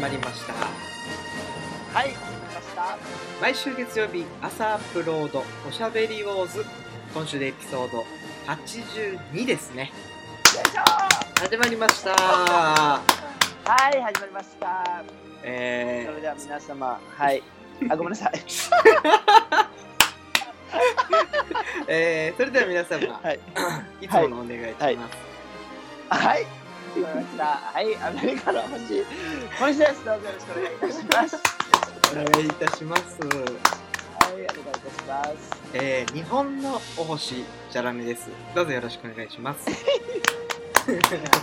まりましたはい、始まりました。毎週月曜日朝アップロードおしゃべりウォーズ今週でエピソード82ですねよいしょ始まりましたはい、始まりました。えそれでは皆様、はい。あ、ごめんなさい。ー えー、それでは皆様、はい。いつものお願いします、はいはい。始まりました。はい、アメリカの星。今週です。どうぞよろしくお願いいたします。お願いいたしますはい、お願いいたします。えー、日本のお星じゃらめですどうぞよろしくお願いします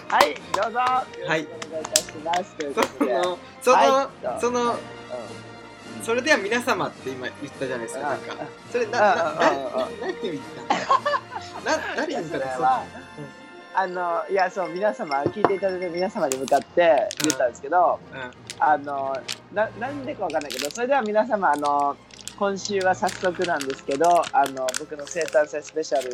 はい、どうぞ。はいお願いいたします。そ。のその、はいそのうんそれでは皆様って今言ったじゃないですかなんかあそれなあなな何を言ったのな何いやを言ったの？それはあのいやそう皆様聞いていただいてる皆様に向かって言ったんですけど、うんあのななんでかわかんないけどそれでは皆様あの今週は早速なんですけどあの僕の生誕祭スペシャル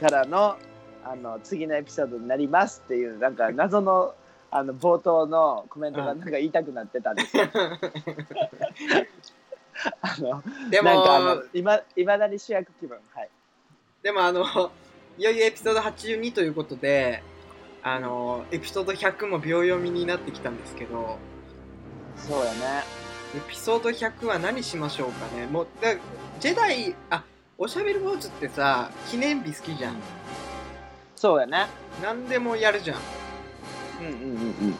からのあの次のエピソードになりますっていうなんか謎のあの冒頭のコメントがなんか言いたくなってたんですよ。あのでもなんかあのいまいまだに主役気分はい。でもあのいよいよエピソード82ということであのエピソード100も秒読みになってきたんですけどそうやね。エピソード100は何しましょうかねもうだジェダイあおしゃべり坊主ってさ記念日好きじゃんそうやね。何でもやるじゃんうんうんうんうん。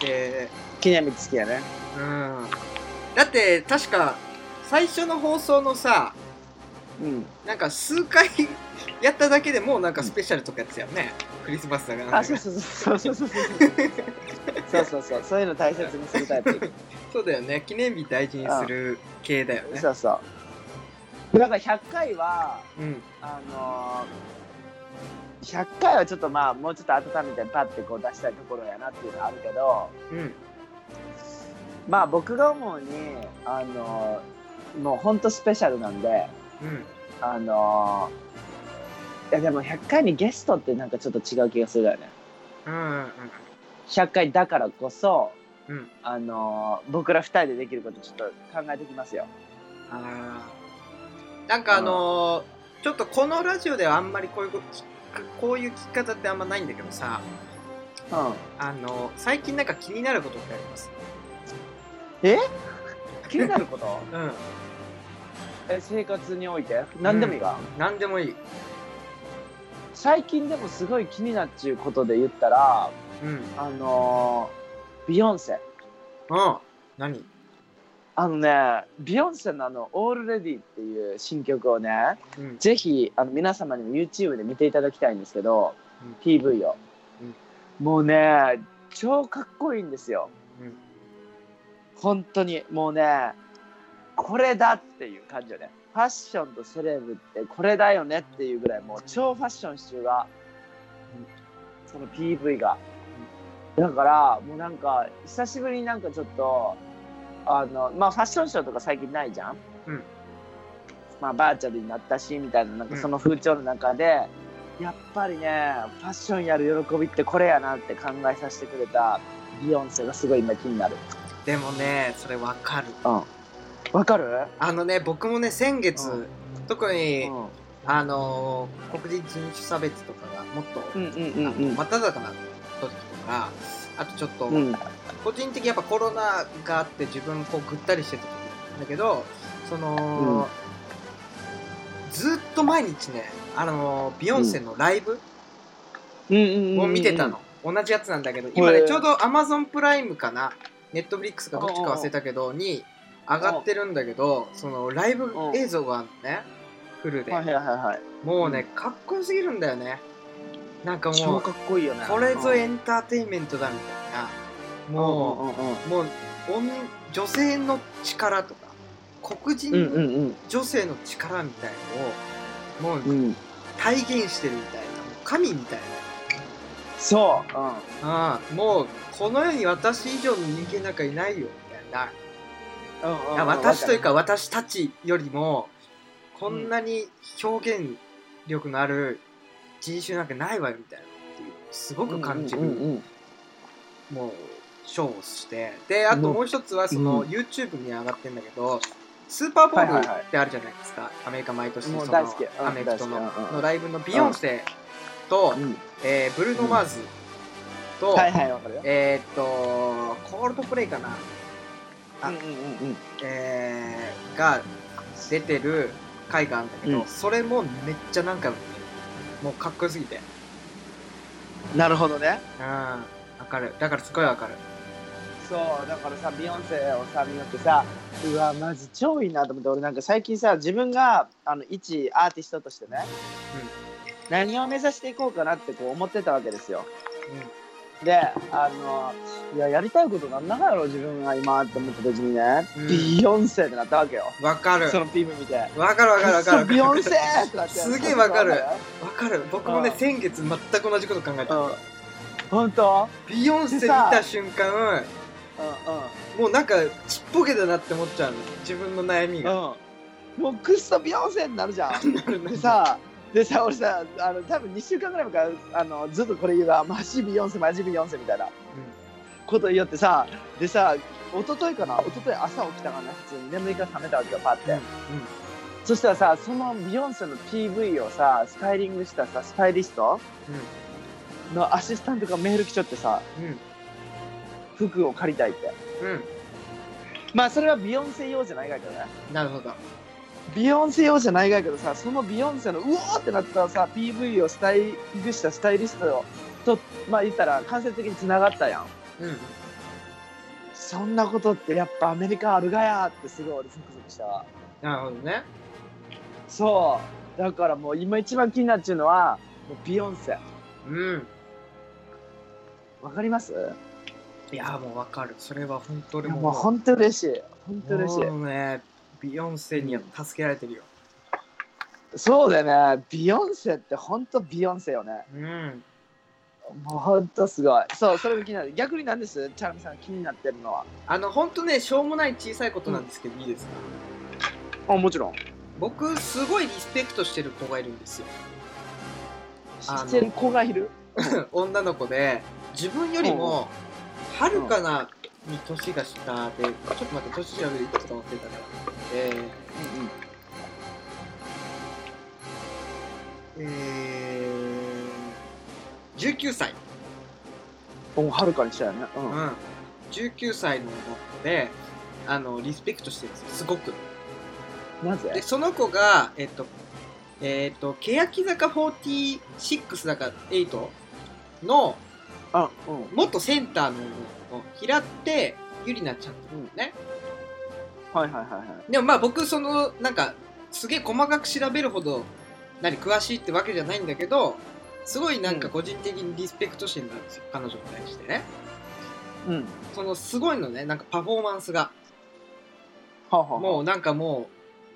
で記念日好きやね。うんだって確か最初の放送のさうん。なんか数回やっただけでもうなんかスペシャルとかやってたよね、クリスマスだからあ、そうそうそうそうそうそう。そうそうそう。そういうの大切にするタイプ。そうだよね記念日大事にする系だよねそうそう。だから100回は、うんあのー、100回はちょっとまあもうちょっと温めてパッてこう出したいところやなっていうのはあるけどうんまあ僕が思うにあのー、もうほんとスペシャルなんでうんあのー、いやでも100回にゲストってなんかちょっと違う気がするよね。うんうん100回だからこそうん。うんあのー僕ら二人でできることちょっと考えてきますよ。あー。なんかあのーちょっとこのラジオではあんまりこういうこういう聞き方ってあんまないんだけどさ。うん。あのー最近なんか気になることってあります？え？気になること？うん。え生活において？何でもいいか、何でもいい最近でもすごい気になっちゅうことで言ったらうん。あのービヨンセうん何？あのねビヨンセのあの「オールレディ」っていう新曲をねうん。ぜひあの皆様にも YouTube で見ていただきたいんですけど、うん。PV を、もうね超かっこいいんですよ、うん。本当に。もうねこれだっていう感じよねファッションとセレブってこれだよねっていうぐらいもう超ファッション集が、その PV が、だからもうなんか久しぶりになんかちょっとあのまあファッションショーとか最近ないじゃん、うん。まあバーチャルになったしみたいななんかその風潮の中で、やっぱりねファッションやる喜びってこれやなって考えさせてくれたビヨンセがすごい今気になる。でもねそれわかる。うんわかる？あのね僕もね先月、うん。特に、うん。あのー黒人人種差別とかがもっと、うんうんうんあうん。の真っ只中な時とかあとちょっと、うん。個人的にやっぱコロナがあって自分こうぐったりしてた時だけどその、ずっと毎日ねあのビヨンセのライブを見てたの、同じやつなんだけど今ねちょうどアマゾンプライムかな？ネットフリックスかどっちか忘れたけどに上がってるんだけどそのライブ映像があるのね。フルで。はいはいはいはい。もうねかっこよすぎるんだよね。なんかもう超かっこいいよね。これぞうん。エンターテインメントだみたいな。もううんうんうんもう女女性の力とか黒うん人うん。女性の力みたいのをもううん。うん体現してるみたいな。神みたいそう、なああもうこの世に私以上の人間なんかいないよみたいなうんうん私というか私たちよりもこんなに表現力のある人種なんかないわよみたいなっていうすごく感じる、もうショーをして。であともう一つはその、うん YouTube に上がってんだけどスーパーボールってあるじゃないですか、アメリカ毎年そのアメフトののライブのビヨンセと、うん。えーブルーノ・マーズと、えーっとコールドプレイかな、あうんうんうん。うん。えーが出てる回があるんだけど、うん。それもめっちゃ何回も見てるもうかっこよすぎて。なるほどね。うん。わかる。だからすごいわかる。そうだからさビヨンセをさ見よってさうわマジ超いいなと思って俺なんか最近さ自分があの一アーティストとしてね、何を目指していこうかなってこう思ってたわけですよであのいややりたいことなんだかやろ自分が今って思った時にね、うん。ビヨンセってなったわけよ。うんわかる。その PV 見て。わかるわかるわかる。ビヨンセってなって。すげえわかる。わわかる。僕もねうん。先月全く同じこと考えた。うん。本当？ビヨンセ見た瞬間うんもうなんかちっぽけだなって思っちゃうの。自分の悩みが。うん。うんもうくっそビヨンセになるじゃん。でさでさ俺さあの多分2週間ぐらい前からあのずっとこれ言うがマジビヨンセマジビヨンセみたいな。こと言ってさでさ一昨日かな？一昨日朝起きたからね普通に。眠りから覚めたわけよパって、うん。そしたらさそのビヨンセの PV をさスタイリングしたさスタイリストのアシスタントがメール来ちゃってさうん。服を借りたいって。うん。うんまあそれはビヨンセ用じゃないがけどね。なるほどビヨンセ用じゃないがけどさそのビヨンセのうおーってなったさ PV をスタイリしたスタイリストとまあ言ったら間接的に繋がったやん。うん。そんなことってやっぱアメリカあるがやってすごい俺ゾクゾクしたわ。なるほどね。そう。だからもう今一番気になっちゃうのはもうビヨンセ。うん。わかります？いやもうわかる。それは本当にもう。もう本当嬉しい。本当嬉しい。もうねビヨンセには助けられてるよ。そうだよね。ビヨンセって本当ビヨンセよね。うん。もう本当すごい。そうそれが気になる。逆になんです？チャラミさん気になってるのは。あの本当ねしょうもない小さいことなんですけど、いいですか？あもちろん。僕すごいリスペクトしてる子がいるんですよ。あの知ってる子がいる？女の子で自分よりもはるかなに年が下でちょっと待って年調べるいくつか忘れたから。えー、えー、19歳。うんはるかにしたよね。ううん。ん19歳の子であのリスペクトしてるんですよ。すごく。なぜ？でその子がえっとえっと欅坂46だか8のあうん。元センターの平手ゆりなちゃんっていうのね、はいはいはいはい。でもまあ僕そのなんかすげえ細かく調べるほど何詳しいってわけじゃないんだけどすごいなんか個人的にリスペクトしてるんですよ、彼女に対してね。うん。そのすごいのねなんかパフォーマンスが。はあはあもうなんかも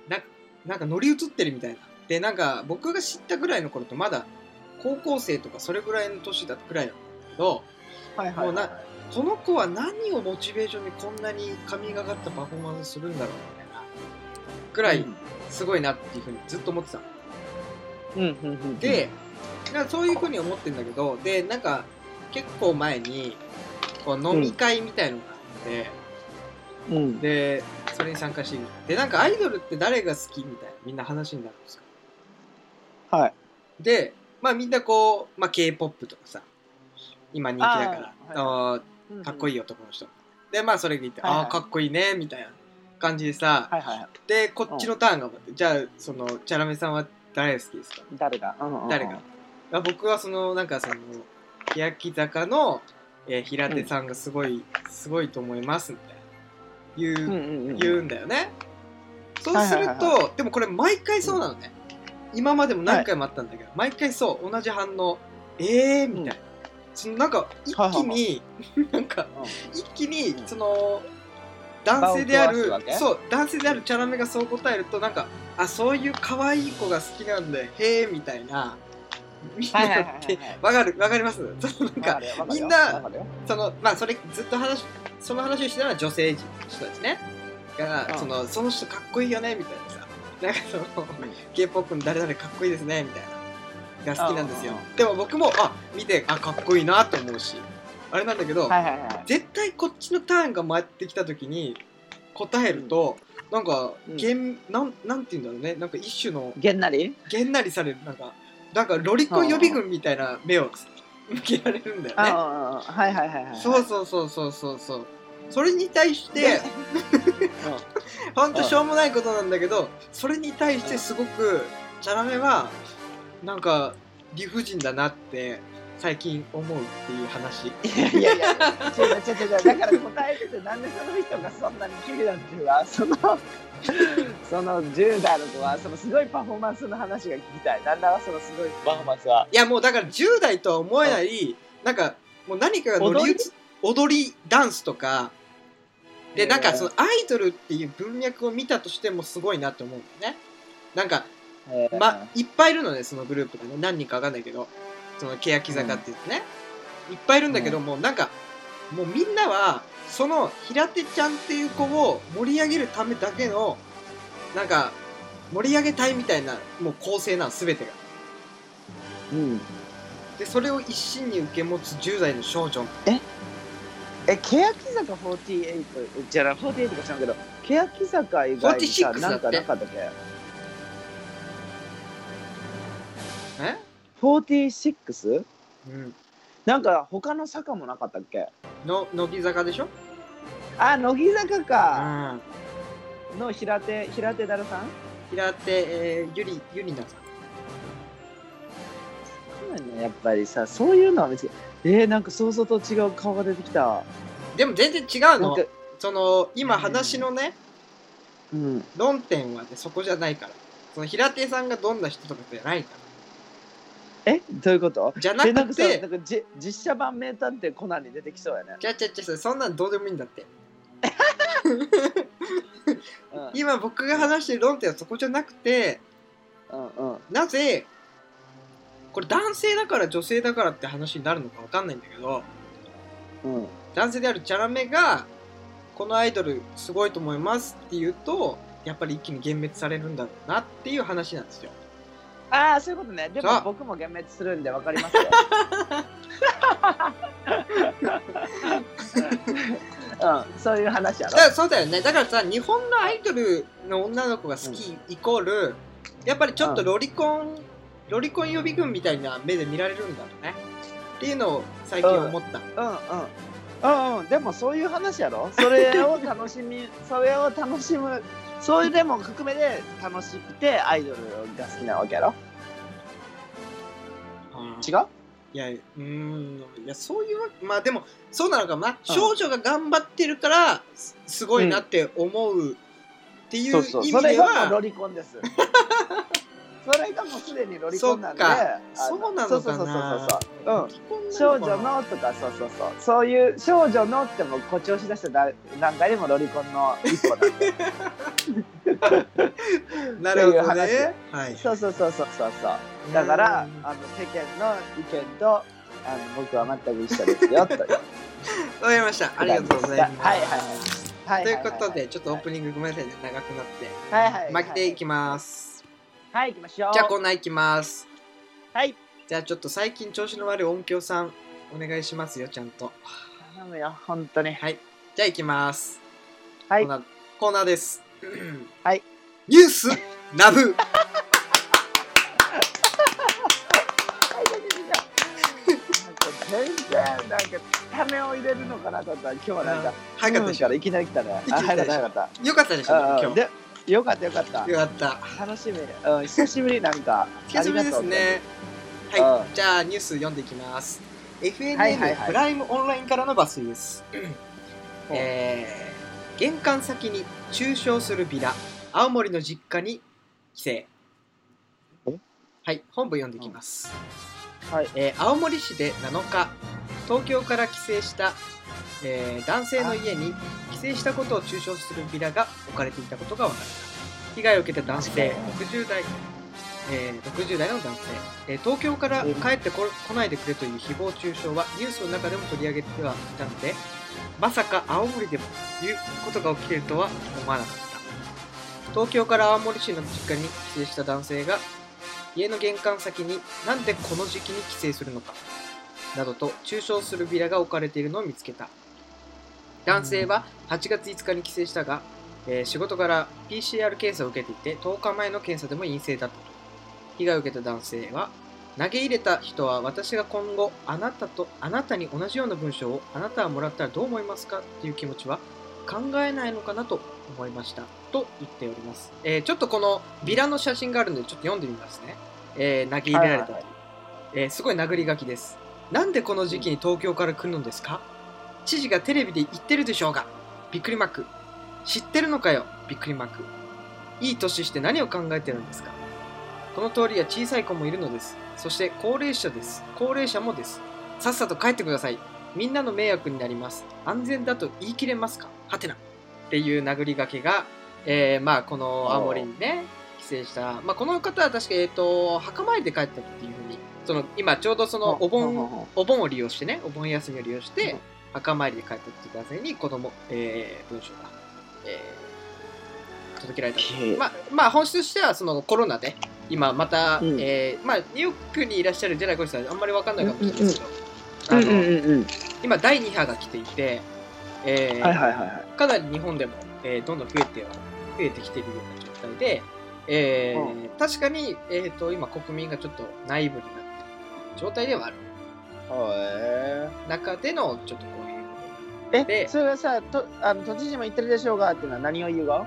うななんか乗り移ってるみたいな。でなんか僕が知ったぐらいの頃とまだ高校生とかそれぐらいの年だぐらいなんだけどはいはいはい。もうなこの子は何をモチベーションにこんなに神がかったパフォーマンスするんだろうみたいなぐらいすごいなっていうふうにずっと思ってたの。うんうんうん。うんでなんかそういうふうに思ってんだけどでなんか結構前にこう飲み会みたいのがあって、うん。でそれに参加してでなんかアイドルって誰が好きみたいなみんな話になるんですよ。はい。でまあみんなこう、まあ、k p o p とかさ今人気だからかっこいい男の人。でまあそれ聞いて、はいはい。ああかっこいいねみたいな感じでさ、はいはい。はいでこっちのターンが待ってじゃあそのチャラメさんは誰が好きですか？誰が？うんうんうん。誰が？あ僕はそのなんかその欅坂の、えー平手さんがすごい、すごいと思いますみたいな。言う,、うんうんうん言うんだよね。そうすると、はいはいはいでもこれ毎回そうなのね、今までも何回もあったんだけど、毎回そう同じ反応。えーみたいな、そのなんか一気に、なんか一気にうん。その男性であるそう男性であるチャラメがそう答えるとなんかあそういう可愛い子が好きなんだよ。へえみたいなわかるわかります？そのなんかみんなそのまあそれずっと話その話をしてたのは女性人たちね。が、うん。そのその人かっこいいよねみたいなさ。なんかその、k p o p の誰々かっこいいですねみたいなが好きなんですよ。うんうんでも僕もあ見てあかっこいいなと思うし。あれなんだけど、はいはいはい。絶対こっちのターンが回ってきた時に答えると、なんかうん。げんなんなんて言うんだろうね。なんか一種のげんなり？げんなりされる。なんかなんかロリコン予備軍みたいな目を向けられるんだよね。はいはいはいはいそうそうそうそうそうそう。それに対してほん。としょうもないことなんだけどそれに対してすごくチャラメはなんか理不尽だなって最近思うっていう話。いやいやいや違う違う違う。だから答えててなんでその人がそんなに綺麗なんていうかそのその10代の子はそのすごいパフォーマンスの話が聞きたい。なんだそのすごい。パフォーマンスは。いやもうだから10代とは思えないなんかもう何かが乗り移踊り？ダンスとか。でなんかそのアイドルっていう文脈を見たとしてもすごいなって思うんだよね。なんかえー。まいっぱいいるのねそのグループがね。何人かわかんないけど。その欅坂って言ってね、いっぱいいるんだけど、もうなんかもうみんなはその平手ちゃんっていう子を盛り上げるためだけのなんか盛り上げたいみたいなもう構成なの全てが。うん。でそれを一心に受け持つ10代の少女。え？欅坂48じゃない48か知らんけど欅坂以外にさ46なんかなかったっけ？46? うん。なんか他の坂もなかったっけ？の乃木坂でしょ？あ乃木坂うかん。の平手平手だるさん？平手、えー、ゆりゆりなさん。そうだねやっぱりさそういうのは別に。えー、なんか想像と違う顔が出てきた。でも全然違うの。なんかその今話のね、うん。論点はねそこじゃないから。その平手さんがどんな人とかじゃないかえどういうこと？らじゃなでなんくてかさなんかじ実写版名探偵コナンに出てきそうやね、じゃあじゃあじゃあそんなんどうでもいいんだって。うん、今僕が話してる論点はそこじゃなくてうんうん。なぜこれ男性だから女性だからって話になるのかわかんないんだけどうん。男性であるチャラメがこのアイドルすごいと思いますって言うとやっぱり一気に幻滅されるんだろうなっていう話なんですよああそういうことね。でも僕も幻滅するんでわかりますよ。うん。そういう話やろ。だそうだよね。だからさ日本のアイドルの女の子が好きイコールやっぱりちょっとロリコン、ロリコン予備軍みたいな目で見られるんだろうね。っていうのを最近思った、うん。うん。うん。うん。でもそういう話やろ。それを楽しみ それを楽しむそういうでも含めで楽しくてアイドルが好きなわけやろ？違う？いやうーん。いやそういうわまあでもそうなのかもな、少女が頑張ってるからすすごいなって思うっていうそうそう。意それがもう味ではロリコンです それがもうすでにロリコンなんで。そうなのかな。そうそうそうそうそう。うん。少女のとかそうそうそう。そういう少女のってもう誇張しだしただ段階でもロリコンの一歩なんで。なるほどね。はい。そうそうそうそうそうそう。だからうん。あの世間の意見とあの僕は全く一緒ですよという。わかりました。ありがとうございます。はいはいはいということでちょっとオープニングごめんなさいね。長くなって。はいはい巻きでいきますはい行きましょう。じゃあコーナーいきます。はい。じゃあちょっと最近調子の悪い音響さんお願いしますよちゃんと。頼むよ本当に。はい。じゃあいきます。はい。コーナーコーナーです。はい。ニュースナブ。全然なんかためを入れるのかなと思ったら今日はなんか。早かったでしょ。うんからいきなり来たね。早かった早かっよかったでしたょ今うんうんでよかったよかった。日よかった。楽しみうん久しぶりなんか。久しぶりですね。ありがとうはい。じゃあニュース読んでいきます。FNN、はいはいはい。プライムオンラインからの抜粋です。えー玄関先に駐車するビラ。青森の実家に帰省。はい。本部読んでいきます、はい。えー青森市で7日東京から帰省した、えー男性の家に帰省したことを中傷するビラが置かれていたことが分かった。被害を受けた男性60代、えー60代の男性、えー東京から帰ってこ来ないでくれという誹謗中傷はニュースの中でも取り上げてはいたのでまさか青森でもいうことが起きているとは思わなかった。東京から青森市の実家に帰省した男性が家の玄関先になんでこの時期に帰省するのかなどと中傷するビラが置かれているのを見つけた男性は8月5日に帰省したが、えー仕事から PCR 検査を受けていて10日前の検査でも陰性だったと。被害を受けた男性は投げ入れた人は私が今後あなたとあなたに同じような文章をあなたはもらったらどう思いますか？っていう気持ちは考えないのかなと思いました。と言っております、えーちょっとこのビラの写真があるのでちょっと読んでみますね、えー投げ入れられたと、はい。えーすごい殴り書きです。なんでこの時期に東京から来るのですか？知事がテレビで言ってるでしょうがびっくりマーク。知ってるのかよびっくりマーク。いい年して何を考えてるんですか。この通りは小さい子もいるのです。そして高齢者です。高齢者もです。さっさと帰ってください。みんなの迷惑になります。安全だと言い切れますか。はてな。っていう殴り書きが、えーまあこの青森にね帰省した、まあ、この方は確か、えー、と墓参りで帰ったっていうふうにその今ちょうどそのお盆、盆お盆を利用してね、お盆休みを利用して、うん墓参りで帰ったっていう男性に子供、えー文章が、えー届けられた。まあ、まあ本質としてはそのコロナで今また、うん。えーまあ、ニューヨークにいらっしゃるジェラコシさんあんまりわかんないかもしれないですけど、あのうんうんうん。うん今第2波が来ていて、えーはいはいはいはい。かなり日本でも、えーどんどん増えては増えてきているような状態で、えーう確かに、えー、と今国民がちょっと内部になっている状態ではある。へ中でのちょっとこういうえで。それがさとあの都知事も言ってるでしょうがっていうのは何を言うが？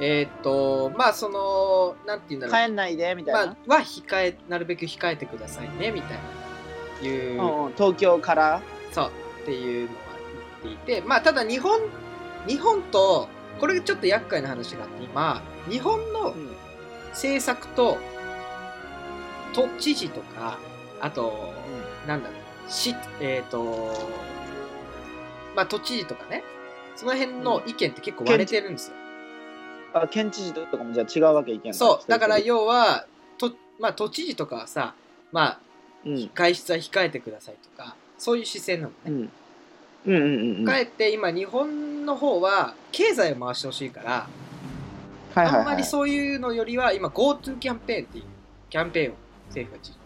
えーっとまあそのなんて言うんだろう。帰んないでみたいな、まあは控えなるべく控えてくださいねみたいな。いう、うんうん、東京から。そうっていうのは言っていて。まあただ日本日本とこれちょっと厄介な話があって今日本のうん政策と都知事とかあとなんだろう市えっ、とまあ都知事とかねその辺の意見って結構割れてるんですよ、あ県知事とかもじゃあ違うわけいけんそうだからよ、要はと、まあ、都知事とかはさまあうん。外出は控えてくださいとかそういう姿勢なのね、うん、うんうんうんうん。かえって今日本の方は経済を回してほしいから、はいはいはい。あんまりそういうのよりは今 GoTo キャンペーンっていうキャンペーンを政府が実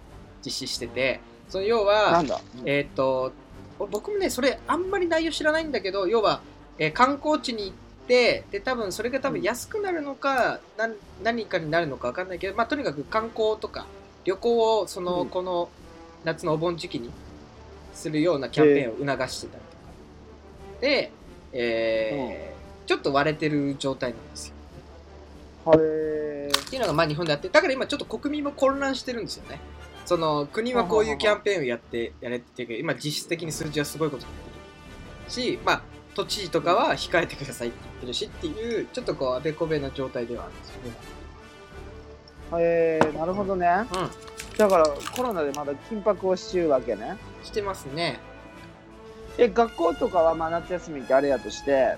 実施しててその要はえっ、と僕もねそれあんまり内容知らないんだけど要は、えー観光地に行ってで多分それが多分安くなるのか何何かになるのか分かんないけど、まあ、とにかく観光とか旅行をその、うん。この夏のお盆時期にするようなキャンペーンを促してたりとか。で、えーちょっと割れてる状態なんですよ。へっていうのがまあ日本であってだから今ちょっと国民も混乱してるんですよねその国はこういうキャンペーンをやってやれっていうか今実質的に数字はすごいことになってるしまあ都知事とかは控えてくださいって言ってるしっていうちょっとこうあべこべな状態ではあるんですよね。えー、なるほどね。うん。だからコロナでまだ緊迫をしちゅうわけね。してますねえ学校とかはまあ夏休みってあれやとして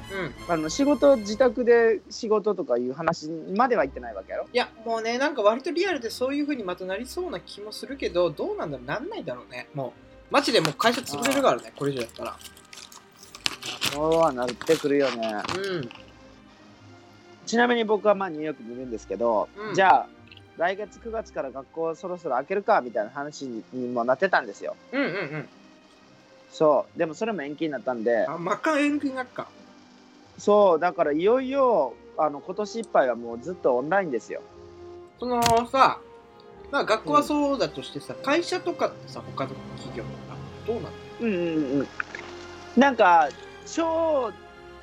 うん。あの仕事自宅で仕事とかいう話までは言ってないわけやろ？いやもうねなんか割とリアルでそういう風にまたなりそうな気もするけどどうなんだろう？なんないだろうね。もうマジでもう会社潰れるからねこれ以上やったら。そうはなってくるよね。うん。ちなみに僕はまあニューヨークにいるんですけど、うん。じゃあ来月9月から学校そろそろ開けるかみたいな話にもなってたんですよ。うんうんうんそう。でもそれも延期になったんで。あ真っ赤延期になっか。そうだからいよいよあの今年いっぱいはもうずっとオンラインですよ。そのさ、まあ学校はそうだとしてさ、会社とかってさ、他の企業とか、どうなの？うんうんうんなんか超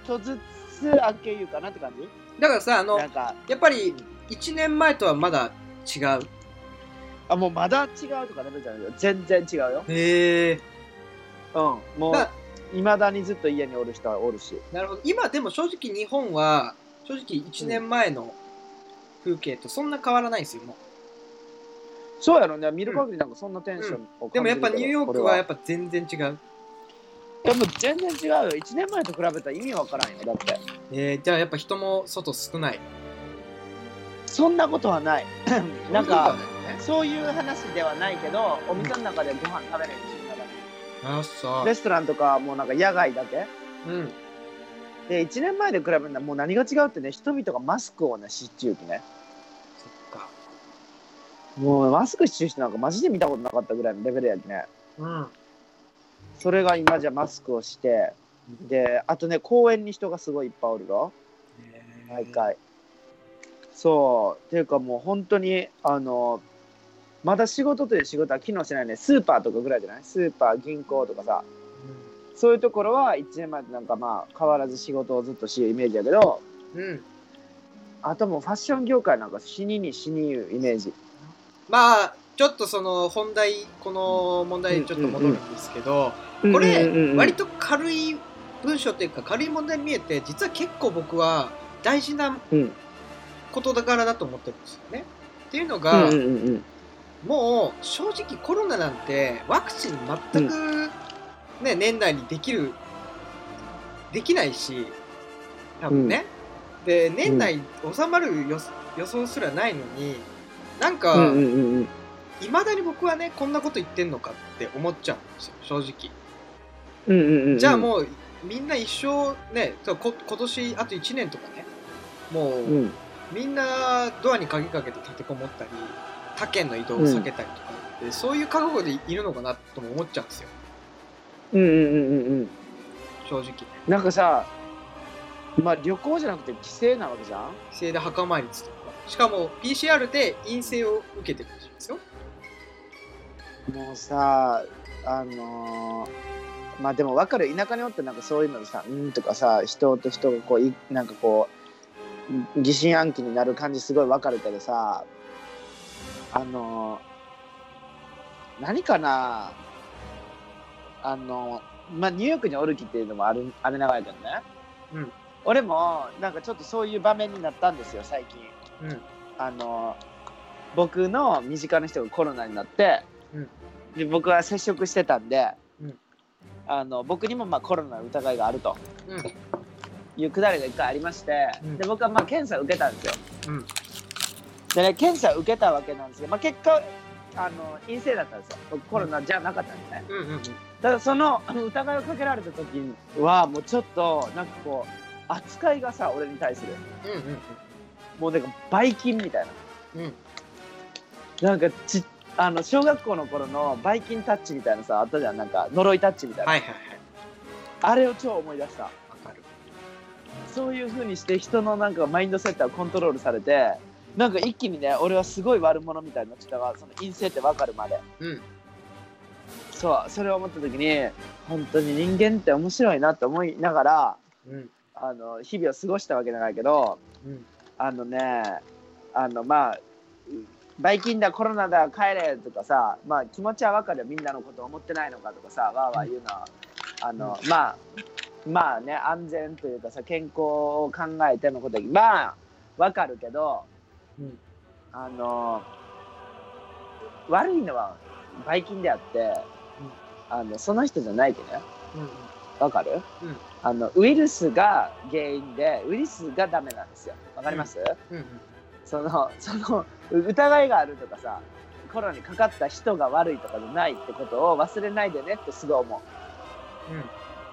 とずつ明けいうかなって感じ？だからさ、あのな、んかやっぱり1年前とはまだ違う？あもうまだ違うとかレベルじゃない？よ全然違うよ。へえ。うん。もうだいまだにずっと家におる人はおるし。なるほど。今でも正直日本は、正直1年前の風景とそんな変わらないんですよ、もそうやろね。見る限りなんかそんなテンションをう。でもやっぱニューヨークはやっぱぱ全然違う。でも全然違うよ。1年前と比べたら意味わからんよだって。えー、じゃあやっぱ人も外少ない。そんなことはない。なんかそういう話ではないけどお店の中でご飯食べれるしあ、そレストランとかもうなんか野外だけう。うん。で1年前で比べるのはもう何が違うってね人々がマスクをねしっちゅうきねそっか。もうマスクしちゅう人なんかマジで見たことなかったぐらいのレベルやきねうん。それが今じゃマスクをしてであとね公園に人がすごいいっぱいおるよ毎回そうっていうかもう本当にあのまだ仕事という仕事は機能してないね。スーパーとかぐらいじゃない？スーパー銀行とかさ。そういうところは1年前となんかまあ変わらず仕事をずっとしようイメージやけどうん、うんあともうファッション業界なんか死にに死にいうイメージ。まあちょっとその本題この問題にちょっと戻るんですけど、これうんうんうん割と軽い文章というか軽い問題に見えて実は結構僕は大事なうん。事柄だと思ってるんですよね。っていうのが、うんうんうんもう正直コロナなんてワクチン全く、ね年内にできるできないし多分ね、で年内収まる予予想すらないのになんか、いまだに僕はねこんなこと言ってんのかって思っちゃうんですよ正直。うんうんうんじゃあもうみんな一生ねこ今年あと1年とかねもう、うん。みんなドアに鍵かけて立てこもったり他県の移動を避けたりとかって、そういう覚悟でいるのかなとも思っちゃうんですよ。うんうんうんうんうん正直。ねなんかさまあ旅行じゃなくて帰省なわけじゃん？帰省で墓参りですとか。しかも PCR で陰性を受けてるらしいですよ。もうさあのーまあでも分かる。田舎におってなんかそういうのでさ「うん」とかさ人と人がこういなんかこう疑心暗鬼になる感じすごい分かるけどさあのー何かなあのーまあニューヨークにおるきっていうのもあるあれながらやけどね、うん。俺もなんかちょっとそういう場面になったんですよ最近。うん。あの僕の身近な人がコロナになって、うん。で僕は接触してたんで、うん。あの僕にもまあコロナの疑いがあると。うん。いうくだりが一回ありまして、うん。で僕はまあ検査を受けたんですよ。うんでね検査を受けたわけなんですけど、まあ、結果あの陰性だったんですよ。僕コロナじゃなかったんですね。うんうんうん。ただその疑いをかけられた時はもうちょっとなんかこう扱いがさ俺に対する。うんうんもうなんかばい菌みたいな。うん。うんなんかちあの小学校の頃のバイキンタッチみたいなさあったじゃん。なんか呪いタッチみたいな、はいはいはい。あれを超思い出した。わかる。そういう風にして人のなんかマインドセットがコントロールされてなんか一気にね俺はすごい悪者みたいになってたがその陰性って分かるまで。うん。そう。それを思った時に本当に人間って面白いなって思いながらうん。あの日々を過ごしたわけじゃないけどうん。あのねあのまあバイキンだコロナだ帰れとかさまあ気持ちは分かるよ。みんなのこと思ってないのかとかさわーわー言うのは。あの、まあまあね安全というかさ健康を考えてのことまあ分かるけどうん。あの悪いのはバイキンであって、あのその人じゃないけどね。うんわかる、うん。あのウイルスが原因でウイルスがダメなんですよ。わかります、うん。うんそのその疑いがあるとかさコロナにかかった人が悪いとかじゃないってことを忘れないでねってすごい思う。うん。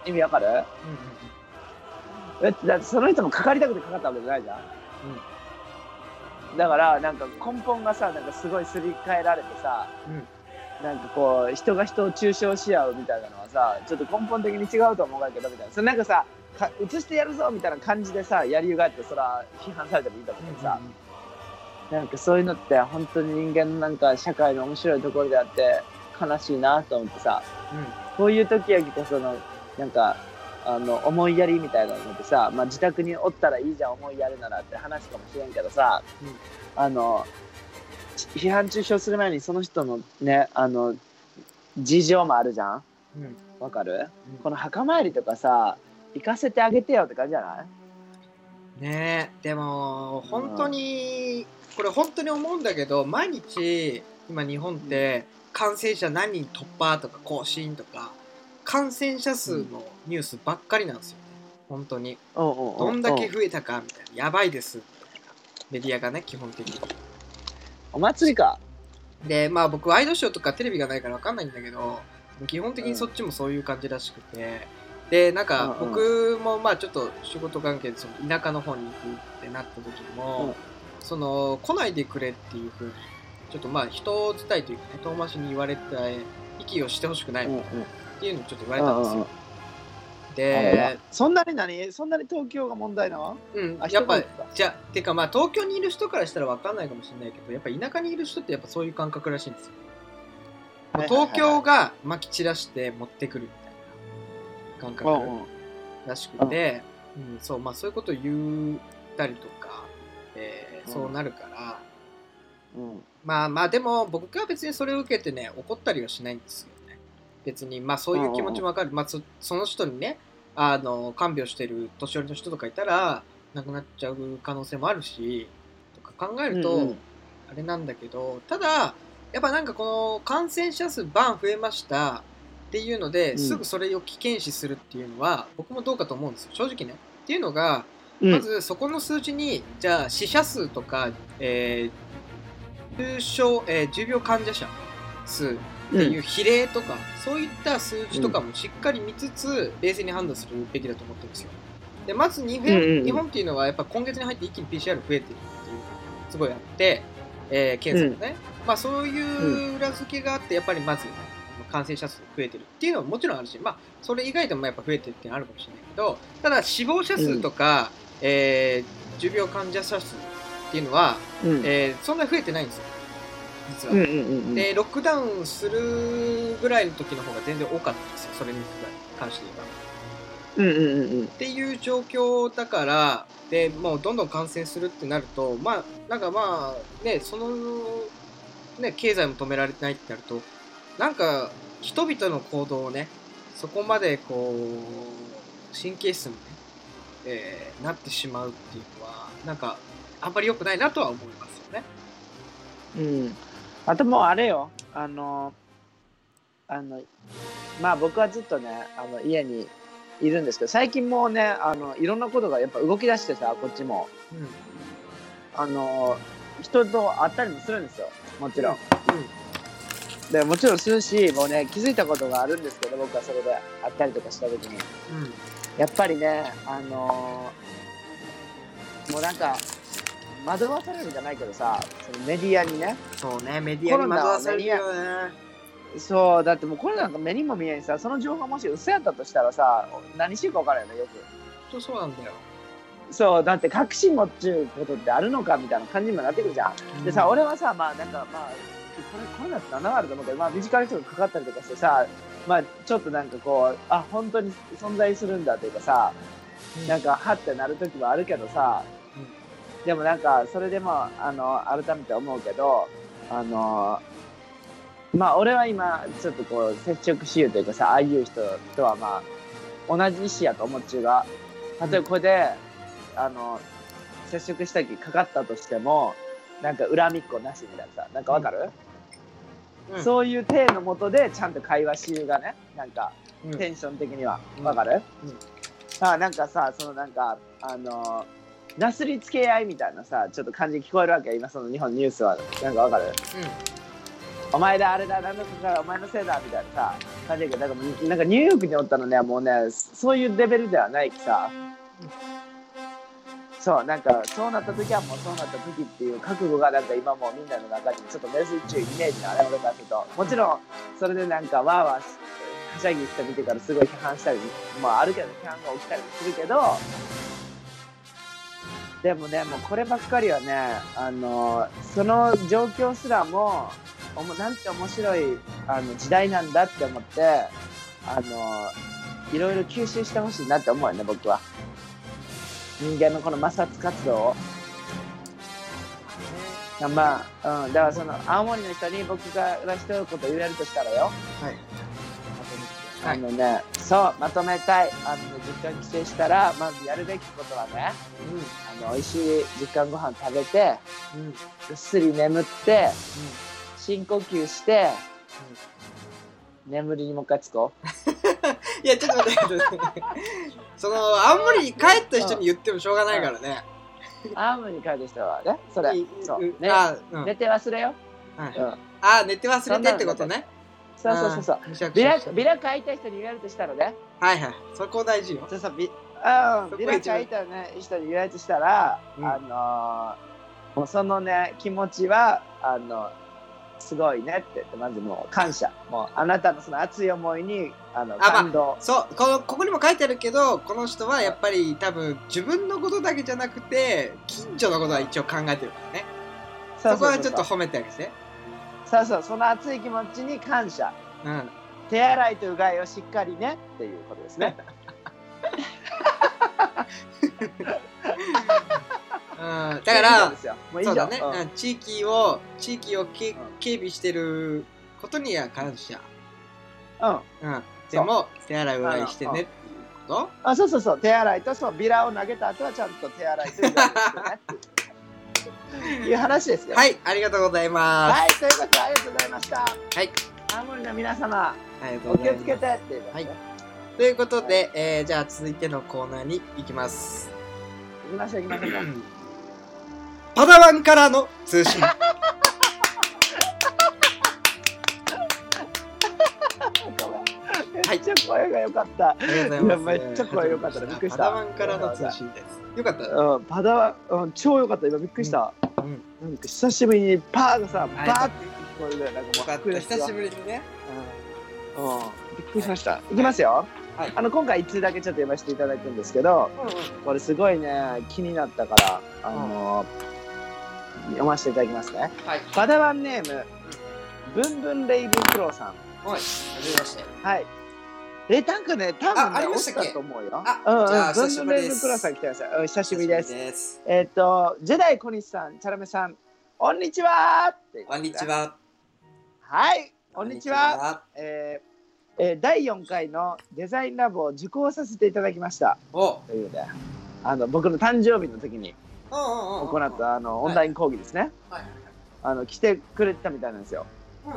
意味わかる？うんだってだってその人もかかりたくてかかったわけじゃないじゃん、だからなんか根本がさなんかすごいすり替えられてさ、なんかこう人が人を中傷し合うみたいなのはさちょっと根本的に違うと思うけどみたいな。それなんかさか移してやるぞみたいな感じでさやりようがあってそれは批判されてもいいと思うけどさ、なんかそういうのって本当に人間のなんか社会の面白いところであって悲しいなと思ってさこういう時やきこそのなんかあの思いやりみたいなのってさ、まあ、自宅におったらいいじゃん思いやるならって話かもしれんけどさ、うん。あのち批判中傷する前にその人のねあの事情もあるじゃん？うん。うんわかる、うん。この墓参りとかさ行かせてあげてよって感じじゃない？ねえでも本当にこれ本当に思うんだけど毎日今日本って感染者何人突破とか更新とか感染者数のニュースばっかりなんですよね。本当に。どんだけ増えたかみたいなやばいですみたいなメディアがね基本的に。お祭りか。でまあ僕ワイドショーとかテレビがないから分かんないんだけど基本的にそっちもそういう感じらしくて。でなんか僕もまあちょっと仕事関係でその田舎の方に行くってなった時も、うん。その来ないでくれっていうふうにちょっとまあ人伝いというかね遠回しに言われて息をしてほしくないみたいなっていうのをちょっと言われたんですよ。うんうんで、そんなに何？そんなに東京が問題なの？うん、あやっぱじゃてかまあ東京にいる人からしたら分かんないかもしれないけどやっぱ田舎にいる人ってやっぱそういう感覚らしいんですよ。はいはいはい。東京がまき散らして持ってくるみたいな感覚。うんうんらしくて、うんそうまあ、そういうことを言ったりとか、えーうん。そうなるから、うん。まあまあでも僕は別にそれを受けてね怒ったりはしないんですよ。ね別にまあそういう気持ちもわかる、まあ、そその人にねあの看病してる年寄りの人とかいたら亡くなっちゃう可能性もあるしとか考えると、うんうん。あれなんだけどただやっぱなんかこの感染者数バン増えましたっていうので、うん。すぐそれを危険視するっていうのは僕もどうかと思うんですよ。正直ね。っていうのがうん。まずそこの数字にじゃあ死者数とか、えー重症、えー重病患者者数っていう比例とか、そういった数字とかもしっかり見つつ、冷静に判断するべきだと思ってるんですよ。でまず日本,、うんうんうん。日本っていうのはやっぱ今月に入って一気に PCR 増えてるっていうすごいあって、えー検査がね、まあそういう裏付けがあってやっぱりまず感染者数増えてるっていうのはもちろんあるし、まあそれ以外でもやっぱ増えてるっていうのはあるかもしれないけど、ただ死亡者数とか、えー重病患者者数っていうのは、うん。えーそんなに増えてないんですよ、実は。うんうんうんうんで、ロックダウンするぐらいの時の方が全然多かったんですよ、それに関して言えば。うんうんうんうんっていう状況だから、でもうどんどん感染するってなると、まあ、なんかまあ、ね、その、ね、経済も止められてないってなると、なんか、人々の行動をね、そこまでこう、神経質にね、えーなってしまうっていうのは、なんか、あんまり良くないなとは思いますよね。うん、あともうあれよ。あのあのまあ僕はずっとねあの家にいるんですけど最近もうねあのいろんなことがやっぱ動き出してさこっちも。うん。あの人と会ったりもするんですよ。もちろん、でもちろんするしもうね気づいたことがあるんですけど僕はそれで会ったりとかした時に。うん。やっぱりねあのもうなんか惑わされるじゃないけどさそのメディアにね。そうね、メディアに惑わされるよね。そうだってもうこれなんか目にも見えんしさその情報もし嘘やったとしたらさ何していいか分からんよねよく。本当そうなんだよ。そうだって確信持っちゅうことってあるのかみたいな感じにもなってくるじゃん。でさ俺はさまあなんかまあこれコロナって何があると思うけどまあ身近な人がかかったりとかしてさまあちょっとなんかこうあ本当に存在するんだというかさうん。なんかはってなる時もあるけどさ、でもなんかそれでもあの改めて思うけどあのまあ俺は今ちょっとこう接触しようというかさああいう人とはまあ同じ意思やと思っちゅうが例えばこれで、あの接触した時かかったとしてもなんか恨みっこなしみたいなさなんかわかる、うん。そういう体のもとでちゃんと会話しゆうがねなんかうん。テンション的には。うん。わかる、うん。あなんかさそのなんかあのなすりつけ合いみたいなさちょっと感じ聞こえるわけ今その日本ニュースは。なんかわかる？うんお前だあれだなんだかお前のせいだみたいなさ感じだけどなんかなんかニューヨークにおったのねもうねそういうレベルではないきさ。そうなんかそうなった時はもうそうなった時っていう覚悟がなんか今もうみんなの中にちょっと根付いちゅうイメージのあれ俺からするともちろんそれでなんかわーわーはしゃぎしてみてからすごい批判したりもあるけど批判が起きたりするけどでもねもうこればっかりはねあのその状況すらもおもなんて面白いあの時代なんだって思ってあのいろいろ吸収してほしいなって思うよね僕は。人間のこの摩擦活動を。まあ、うん、だからその青森の人に僕が一言言えるとしたらよ。はい。あのね、そう、まとめたい。あの、実家に帰省したら、まずやるべきことはね、あの、美味しい実家ご飯食べて、うん。うん。ぐっすり眠って、深呼吸して、眠りにもう一回つこ いや、ちょっと待って。その、青森に帰った人に言ってもしょうがないからね。う。青森に帰る人はね、それそううん、ね。寝て忘れよ。はいうん。あ、寝て忘れてってことね。そうそうそうそう。ビラビラ書いた人に言えるとしたらね、はいはい。そこ大事よ。そうそう。ビビラ一番書いた、ね、人に言えるとしたら、う。ん。あのーもうそのね気持ちはあのすごいねってまずもう感謝。もうあなたのその熱い思いにあのまあ感動、そうこのここにも書いてあるけどこの人はやっぱり多分自分のことだけじゃなくて近所のことは一応考えてるからね。そこはちょっと褒めてあげてそうそうその熱い気持ちに感謝。うん。手洗いとうがいをしっかりねっていうことですね。うん、だからそうだね、うん。うん地域を地域をけん。警備してることには感謝、うん。うん、でも手洗いうがいしてねっていうこあそうそうそう。手洗いとそうビラを投げた後はちゃんと手洗いとうがいをしてねっていう いう話ですよ。とはいありがとうございます、はい、ということでありがとうございました。はい、青森の皆様、ありがとうお気をつけてっていうことはい。ね。ということで、えーじゃあ続いてのコーナーに行きます。行きましょう行きましょう。パダワンからの通信 っちゃ声が良かった。ありがとうございいやめっちゃ声良かった。ねびっくりした。パダワンからの通信ですよかった。うん、パダワン、うん、超良かった。今びっくりした。うんなんか久しぶりにパーがさ、はい。バーって聞こえるなんかもう久しぶりにね。うん、うん。びっくりしました。いきますよ。はい。あの今回一通だけちょっと読ませていただくんですけど、これすごいね気になったからあの読ませていただきますね。はい。パダワンネーム、ブンブンレイブンクローさん。はい。はじめまして。はい。え、なんかね、多分ね、あありましたっけ？おたと思うよ。あうんうん、じゃあ久しぶりですレイブンクローさん来てください。うん久しぶりです。ですえっ、と、ジェダイ小西さん、チャラメさん、こんにちはってこんにち。ははい、こんにちは。はえーえー第4回のデザインラボを受講させていただきました。おというね、あの僕の誕生日の時にうんうんうん行ったあのオンライン講義ですね。はいはいあの来てくれてたみたいなんですよ。はい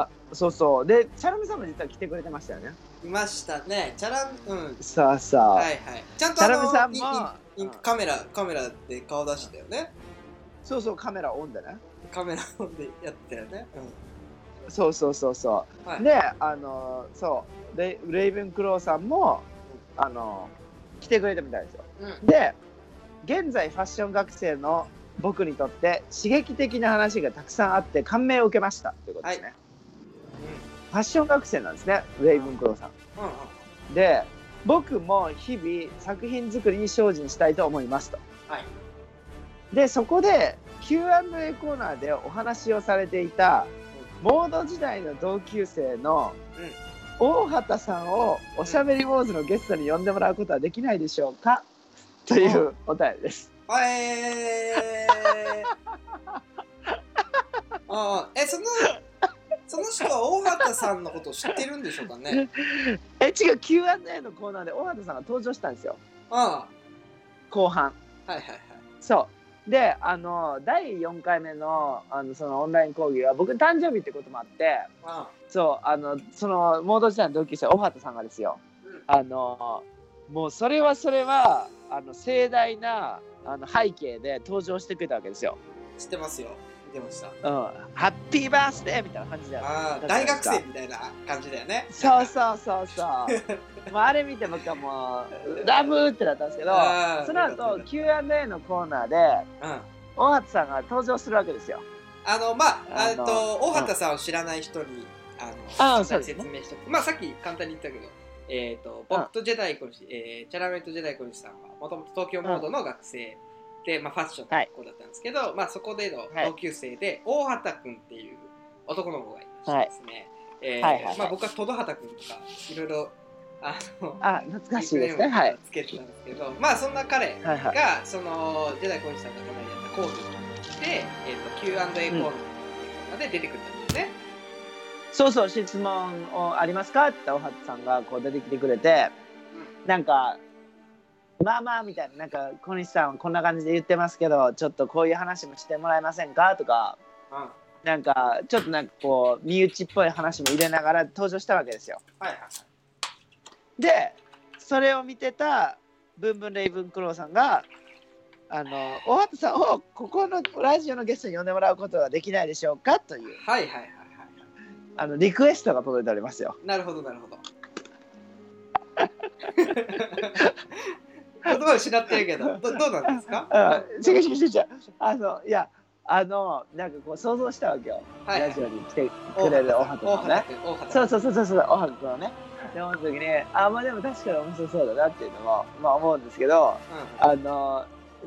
あ、そうそう。で、チャラメさんも実は来てくれてましたよね。うんいましたねチャランうんさあさあ。はいはいちゃんとあチャラメさんのもいいいカメラカメラで顔出してたよねそうそう、カメラオンでね。カメラでやってたよねそうそうそうそう。うんはいで、あのそうレイ、レイブンクローさんも、あの来てくれたみたいですよ。うんで、現在ファッション学生の僕にとって刺激的な話がたくさんあって感銘を受けましたということですね。ファッション学生なんですね、レイブンクローさん。うんうん。で、僕も日々作品作りに精進したいと思いますと。はい。で、そこで Q&A コーナーでお話をされていたモード時代の同級生の大畑さんをおしゃべり坊主のゲストに呼んでもらうことはできないでしょうか？というお便りです。はい ああえそのその人は大畑さんのことを知ってるんでしょうかね？え、違う、Q&A のコーナーで大畑さんが登場したんですよ。あ後半。あはいはいはいそう。で、あの、第4回目の、あの、そのオンライン講義は、僕誕生日ってこともあって、あそう、あの、その、モード時代の同級生、大畑さんがですよ。うんあの、もうそれはそれは、あの、盛大な、あの、背景で登場してくれたわけですよ。知ってますよ見てましたうん。ハッピーバースデーみたいな感じで。ああ大学生みたいな感じだよねそうそうそうそう。もうあれ見て僕はもう、ラブってなったんですけどその後 Q&A のコーナーで、うん大畑さんが登場するわけですよ。あのまああのえっと大畑さんを知らない人にあの説明してまあさっき簡単に言ったけどえっと僕とジェダイコニシえーチャラメとジェダイコニシさんはもともと東京モードの学生でまあファッションの学校だったんですけどまあそこでの同級生で大畑くんっていう男の子がいましてですね。えーはいはいはい。まあ僕はトド畑くんとかいろいろあのあ、懐かしいですね。はい。つけてたんですけど、まあそんな彼が、はいはそのジェダイ小西さんがこの間やった講義で、えー、と Q&A コーナーで出てくれたんですね。そうそう、質問をありますか？って大畑さんがこう出てきてくれて、なんか、まあまあみたいな、なんか小西さんはこんな感じで言ってますけど、ちょっとこういう話もしてもらえませんか？とか、うんはいなんかちょっとなんかこう身内っぽい話も入れながら登場したわけですよ。はいはいでそれを見てたブンブンレイブンクローさんがあの大畑さんをここのラジオのゲストに呼んでもらうことはできないでしょうか？というはいはいはいはいあのリクエストが届いておりますよ。なるほどなるほど。言葉を失ってるけどど どうなんですか？うん、違う違う違うあのいやあのなんかこう想像したわけよ、はい。ラジオに来てくれる大畑君大畑そうそうそうそうそう大畑君をね。で思った時にあまあでも確かに面白そうだなっていうのもまあ思うんですけどあの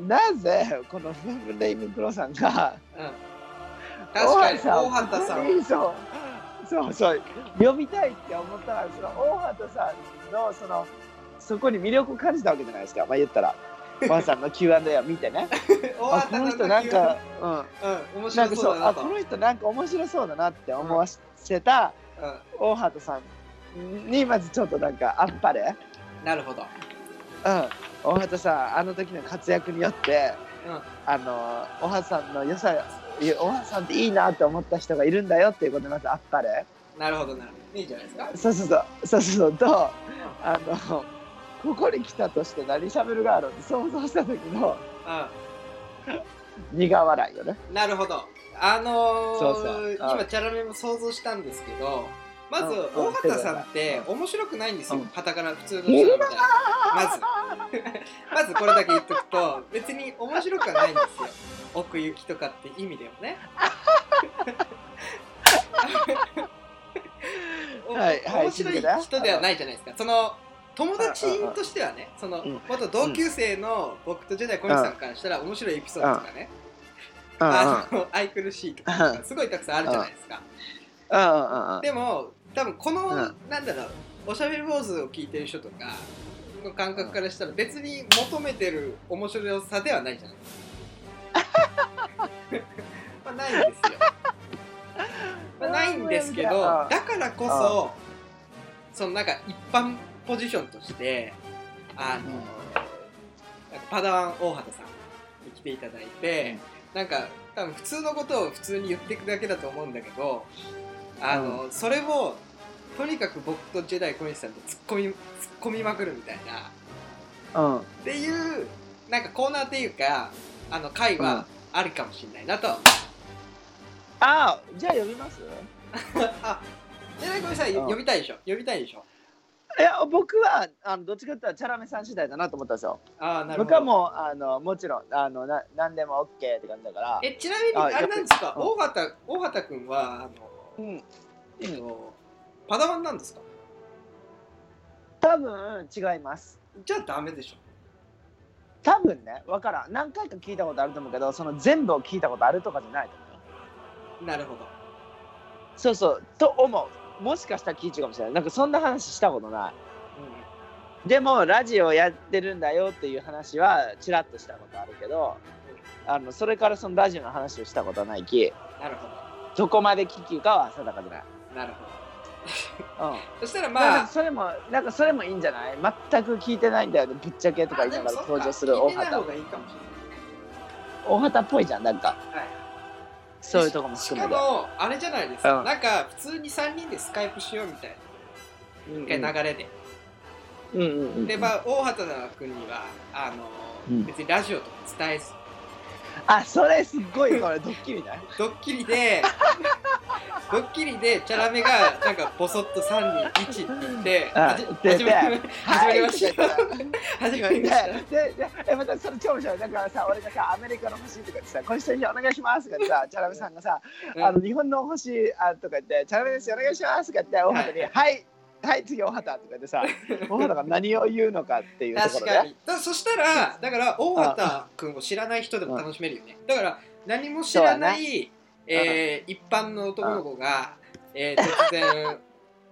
なぜこのフェブレイムクロさんがうん。うん確かに大畑さん。そうそう呼びたいって思ったらその大畑さんのそのそこに魅力を感じたわけじゃないですか。まあ言ったら。大畑さんの Q&A を見てね。大 あこの人なんか、うん、うん面な白そうだなと。あこの人なんか面白そうだなって思わせたうん。大畑さんにまずちょっとなんかあっぱれ、なるほど。うん、大畑さんあの時の活躍によってうん。あの大畑さんの良さ大畑さんっていいなって思った人がいるんだよっていうことでまずあっぱれ。なるほどなるほど。いいんじゃないですか。そうそうそう。そうそうそう。とあのここに来たとして何しゃべるがあるって想像した時の苦笑いよね。うんなるほど。あのーそうそう。うん。今チャラメも想像したんですけどまずうん大畑さんってう面白くないんですよ。うん。はたから普通の人みたい。なまず。まずこれだけ言っとくと別に面白くはないんですよ。奥行きとかって意味でもね。おはいはい面白い人ではないじゃないですか。その友達としてはねそのうん。元同級生の僕とジェダイ小西さんからしたら面白いエピソードとかね。あの愛くるしいとかすごいたくさんあるじゃないですか。でも多分この、うん。なん。だろうおしゃべり坊主を聞いてる人とかの感覚からしたら別に求めてる面白さではないじゃないですかまあないん。ですよ、まあ、ないん。ですけどうん。だからこそそのなん。か一般ポジションとしてあの、うん。なんかパダワン大畑さんに来ていただいて、なんか多分普通のことを普通に言っていくだけだと思うんだけどあの、それをとにかく僕とジェダイ小西さんで突っ込み突っ込みまくるみたいなうん。っていうなんかコーナーっていうかあの回はあるかもしれないなと、あじゃあ呼びます？あジェダイ小西さんうん。呼びたいでしょ？呼びたいでしょ？いや僕はあのどっちかって言ったらチャラメさん次第だなと思ったんですよ。ああなるほど。僕はもうあのもちろんあのな何でも OK って感じだから。えちなみにああれなんですか？うん。大畑大畑君はあのうん。えっとパダワンなんですか？多分違います。じゃあダメでしょ。多分ね分からん。何回か聞いたことあると思うけどその全部を聞いたことあるとかじゃないと思うよ。なるほど。そうそうと思うもしかしたら聞いちゃうかもしれない。なんかそんな話したことない。でもラジオやってるんだよっていう話はちらっとしたことあるけどあのそれからそのラジオの話をしたことはないきなるほど。こまで聞くかは定かじゃない、どなるほど。うん。そしたらままああ、それもなんかそれもいいんじゃない？全く聞いてないんだよねぶっちゃけとか言いながら登場する大畑。大畑っぽいじゃんなんか。はい、そういうとこもし含めて。かもあれじゃないですか、うん。なんか普通に3人でスカイプしようみたいうんな一回流れで、うんうんうんでまあ大畑君にはあの、うん。別にラジオとか伝えずあそれすっごいこれドッキリだよドッキリで ドッキリでチャラメがなんかボソッと3人1って言って始まり始ました。はい始まました。ででえまたそれ超面白いだからさ俺がさアメリカの星とかってさこの人にお願いしますとかってさチャラメさんがさ、うん。あの日本の星あとか言ってチャラメですよお願いしますとか言って大畑にはいはい次大畑とか言ってさ 大畑が何を言うのかっていうところで確かに。だそしたらだから大畑君を知らない人でも楽しめるよね。だから何も知らない、えー一般の男の子が、えー突然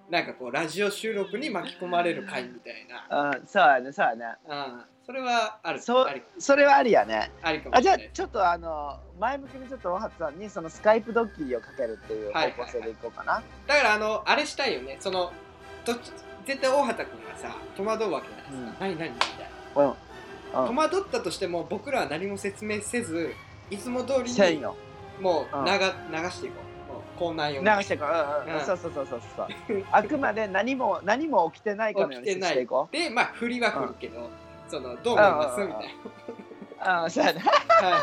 なんかこうラジオ収録に巻き込まれる回みたいな、うん。そうやねそうやね。うん、それはある。そそれはありやね。ありかもあじゃあちょっとあの前向きにちょっと大畑さんにそのスカイプドッキリをかけるっていう方向性でいこうかな、だからあのあれしたいよね。そのどっち絶対大畑君がさ戸惑うわけじゃないですか、うん。何何みたいな戸惑ったとしても僕らは何も説明せずいつも通りにせいの。もううん。流,、流していこう。もうコーナー用流していこう、うんそうそうそうそうそう。あくまで何も何も起きてないかのように 起きてない。していこでまあ振りは振るけど、そのどう思います？うん。みたいううん。そうやねな、はいは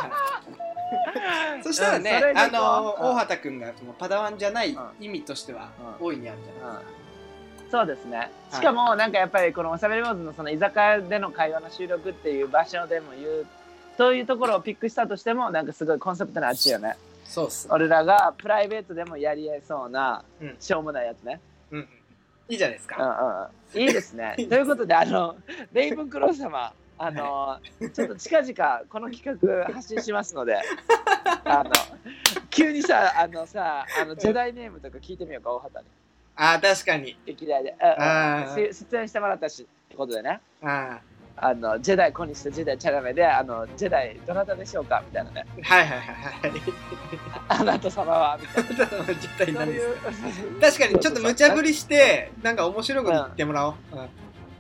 い、そしたらね、あの大畑君がそのパダワンじゃないうん。意味としてはうん。大いにあるじゃないですか、そうですね。い。しかもなんかやっぱりこのおしゃべり坊主のその居酒屋での会話の収録っていう場所でも言うそういうところをピックしたとしてもなんかすごいコンセプトのあっちよね。そうっす俺らがプライベートでもやりえそうな、うん。しょうもないやつね。うん。うん。いいじゃないですうんかうん。いいですね。ということであの レイブンクロー様あの、ちょっと近々この企画発信しますので あの急にさあのさあのジェダイネームとか聞いてみようか大畑にあー確かに。歴代で、あー。し出演してもらったしってことでね。ああのジェダイ小西とジェダイチャラメであのジェダイどなたでしょうかみたいなね。ーはいはいはいはい。あなた様は。みたいな実態そういなんです。う確かにちょっと無茶ぶりしてなんか面白いこと言ってもらおう、うん。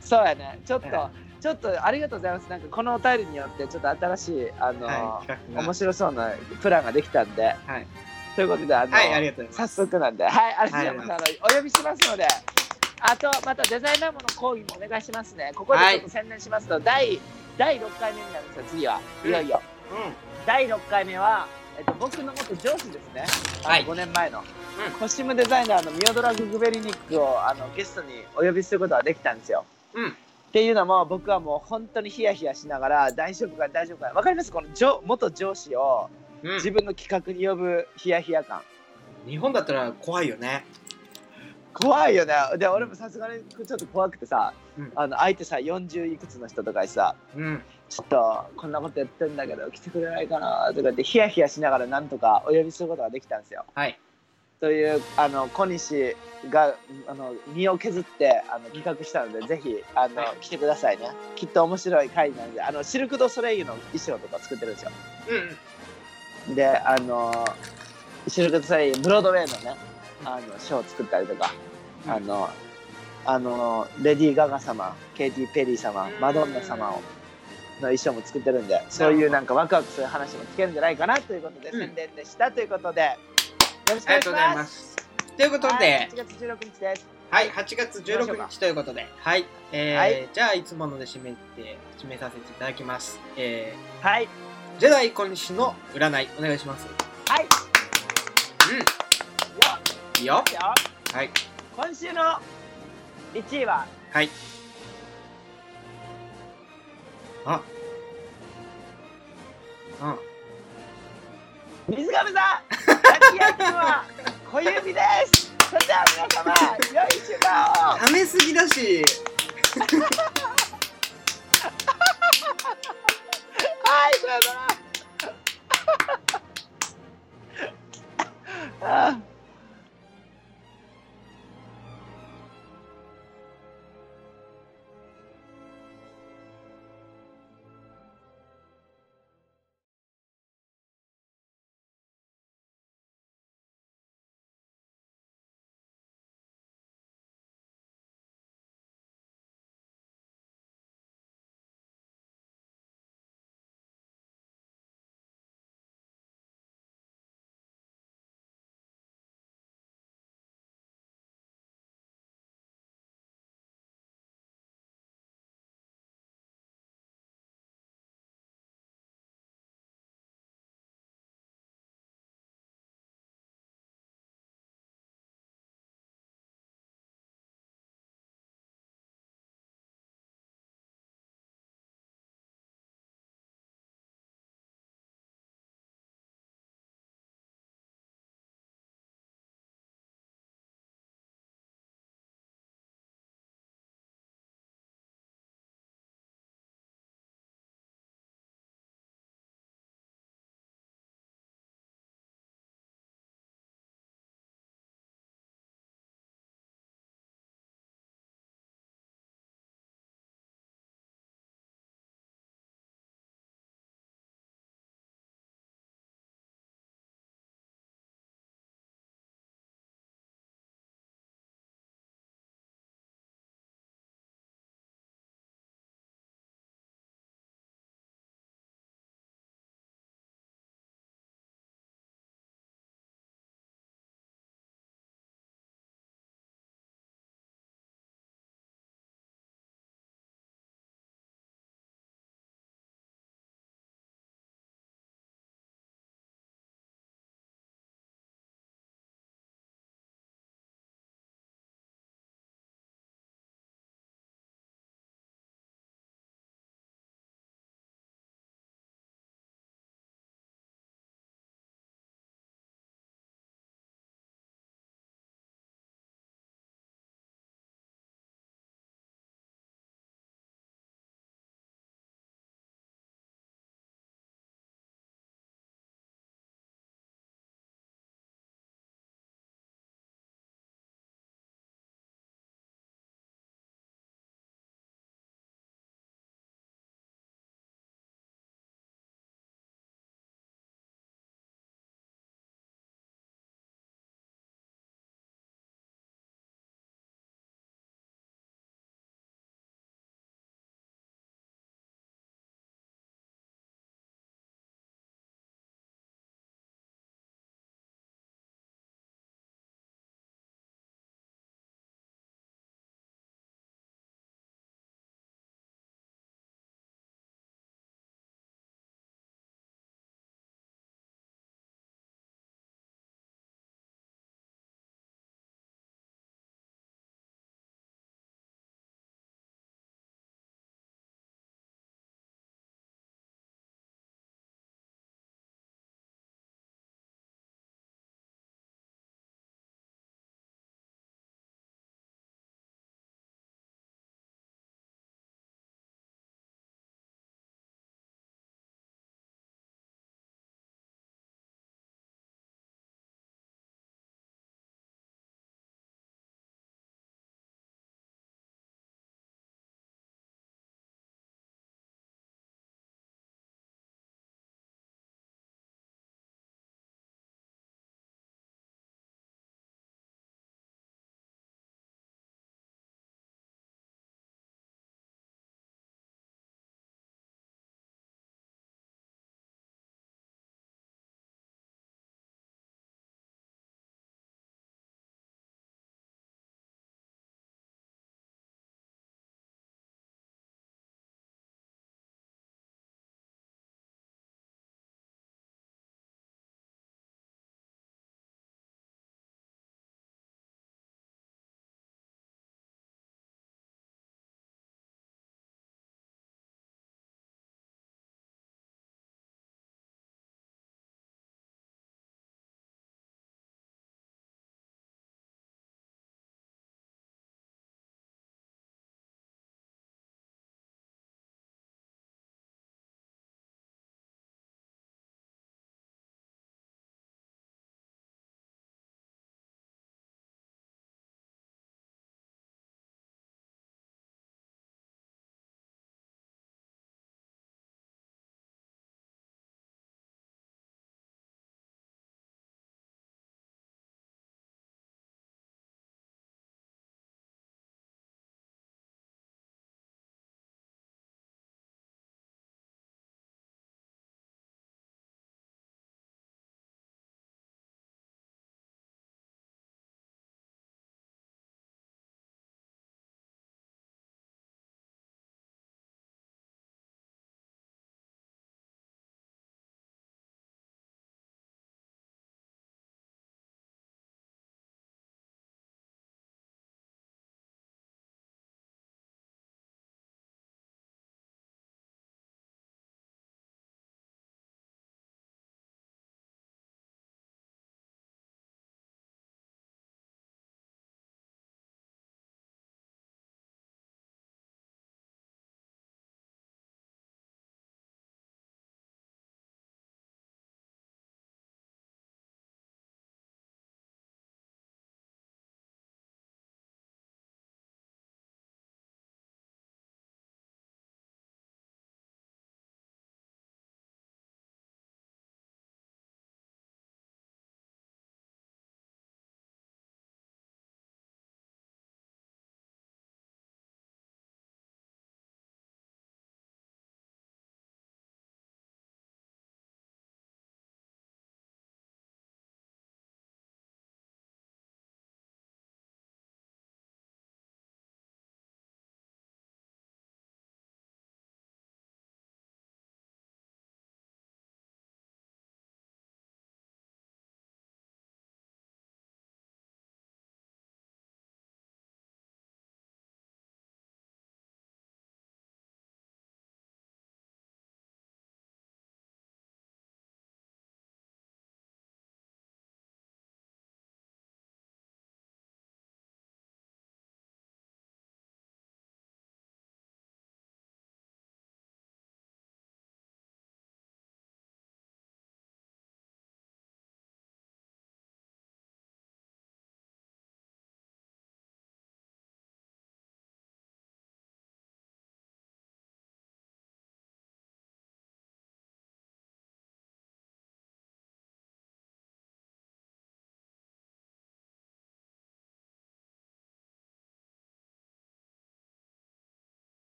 そうやね。ちょっと、はちょっとありがとうございます。なんかこのお便りによってちょっと新しいあの、はい面白そうなプランができたんで、はいということであの、はいありがとうございます。早速なんで。はいありがとうござい。ます、あのお呼びしますので。あとまたデザイナーもの講義もお願いしますね。ここでちょっと宣伝しますと、第第6回目になるんですよ次は。いよいよ、第6回目は、えっと、僕の元上司ですね、はい。5年前の、うん。コスチュームデザイナーのミオドラ・ググベリニックをあのゲストにお呼びすることができたんですよ。うん。っていうのも僕はもう本当にヒヤヒヤしながら大丈夫か大丈夫か。わかります？この上元上司をうん、自分の企画に呼ぶヒヤヒヤ感。日本だったら怖いよね。怖いよね。で俺もさすがにちょっと怖くてさ、うん。あの相手さ40いくつの人とかにさうん。ちょっとこんなことやってんだけど来てくれないかなとか言ってヒヤヒヤしながらなんとかお呼びすることができたんですよ。はい。というあの小西があの身を削ってあの企画したのでぜひあの、はい。来てくださいね。きっと面白い回なのであのシルク・ド・ソレイユの衣装とか作ってるんですよ。うんであのシルク・ド・ソレイユブロードウェイのねあのショーを作ったりとか、うんあのあのレディー・ガガ様ケイティ・ペリー様うんマドンナ様をの衣装も作ってるんでそういうなんかワクワクする話も聞けるんじゃないかなということで、うん宣伝でしたということでよろしくおありがとうござい願いしま。ますすということで、はい、8月16日です。はい、8月16日ということで、はい、えーはいじゃあいつもので締めて、締めさせていただきます。えはい。ー、ジェダイ小西の占い、お願いします。はい。ようん、いいよ。よはい、今週の1位は、はい。あ、あ、水上さん、ラッキーアイテムは小指です。それでは皆様、良い週間を。ためすぎだし、Ay, sarap! ah.